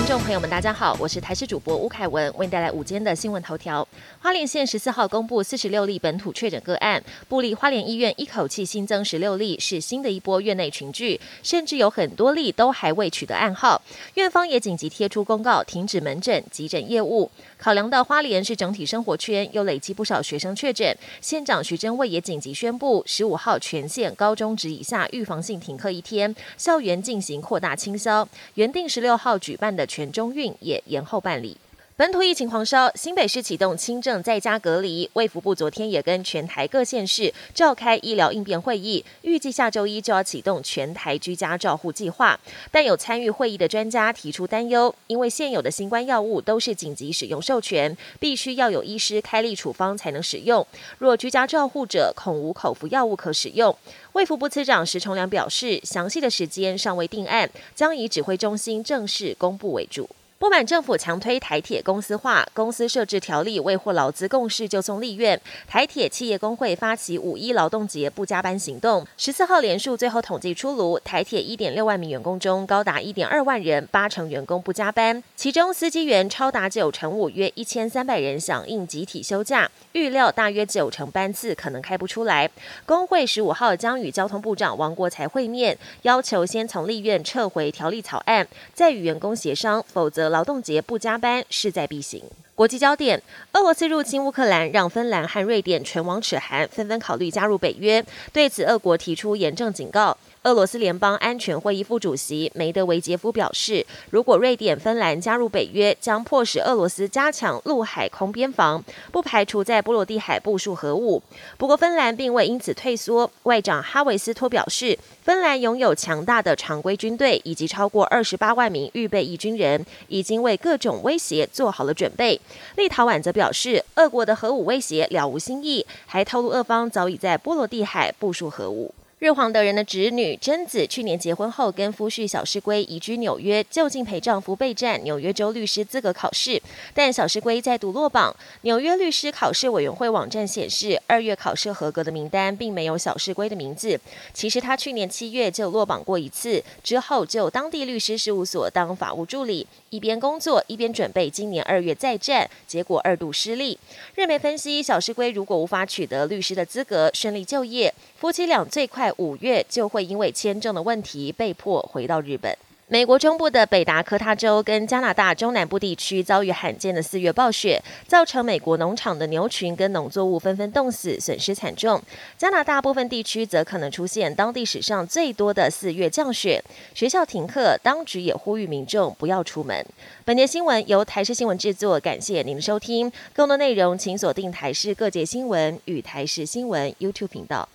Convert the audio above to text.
听众朋友们，大家好，我是台视主播吴凯文，为您带来午间的新闻头条。花莲县十四号公布四十六例本土确诊个案，布利花莲医院一口气新增十六例，是新的一波院内群聚，甚至有很多例都还未取得暗号。院方也紧急贴出公告，停止门诊、急诊业务。考量到花莲是整体生活圈，又累积不少学生确诊，县长徐祯卫也紧急宣布，十五号全县高中职以下预防性停课一天，校园进行扩大清消。原定十六号举办的全中运也延后办理。本土疫情狂烧，新北市启动轻症在家隔离。卫福部昨天也跟全台各县市召开医疗应变会议，预计下周一就要启动全台居家照护计划。但有参与会议的专家提出担忧，因为现有的新冠药物都是紧急使用授权，必须要有医师开立处方才能使用。若居家照护者恐无口服药物可使用。卫福部次长石崇良表示，详细的时间尚未定案，将以指挥中心正式公布为主。不满政府强推台铁公司化，公司设置条例未获劳资共识就送立院。台铁企业工会发起五一劳动节不加班行动。十四号连数最后统计出炉，台铁一点六万名员工中，高达一点二万人，八成员工不加班，其中司机员超达九成五，约一千三百人响应集体休假，预料大约九成班次可能开不出来。工会十五号将与交通部长王国才会面，要求先从立院撤回条例草案，再与员工协商，否则。劳动节不加班势在必行。国际焦点：俄罗斯入侵乌克兰，让芬兰和瑞典唇亡齿寒，纷纷考虑加入北约。对此，俄国提出严正警告。俄罗斯联邦安全会议副主席梅德韦杰夫表示，如果瑞典、芬兰加入北约，将迫使俄罗斯加强陆海空边防，不排除在波罗的海部署核武。不过，芬兰并未因此退缩。外长哈维斯托表示，芬兰拥有强大的常规军队以及超过二十八万名预备役军人，已经为各种威胁做好了准备。立陶宛则表示，俄国的核武威胁了无新意，还透露俄方早已在波罗的海部署核武。日皇德仁的侄女贞子去年结婚后，跟夫婿小师圭移居纽约，就近陪丈夫备战纽约州律师资格考试。但小师圭再度落榜。纽约律师考试委员会网站显示，二月考试合格的名单并没有小师圭的名字。其实他去年七月就落榜过一次，之后就当地律师事务所当法务助理，一边工作一边准备今年二月再战，结果二度失利。日媒分析，小师圭如果无法取得律师的资格，顺利就业，夫妻俩最快。五月就会因为签证的问题被迫回到日本。美国中部的北达科他州跟加拿大中南部地区遭遇罕见的四月暴雪，造成美国农场的牛群跟农作物纷纷冻死，损失惨重。加拿大部分地区则可能出现当地史上最多的四月降雪，学校停课，当局也呼吁民众不要出门。本节新闻由台视新闻制作，感谢您的收听。更多内容请锁定台视各界新闻与台视新闻 YouTube 频道。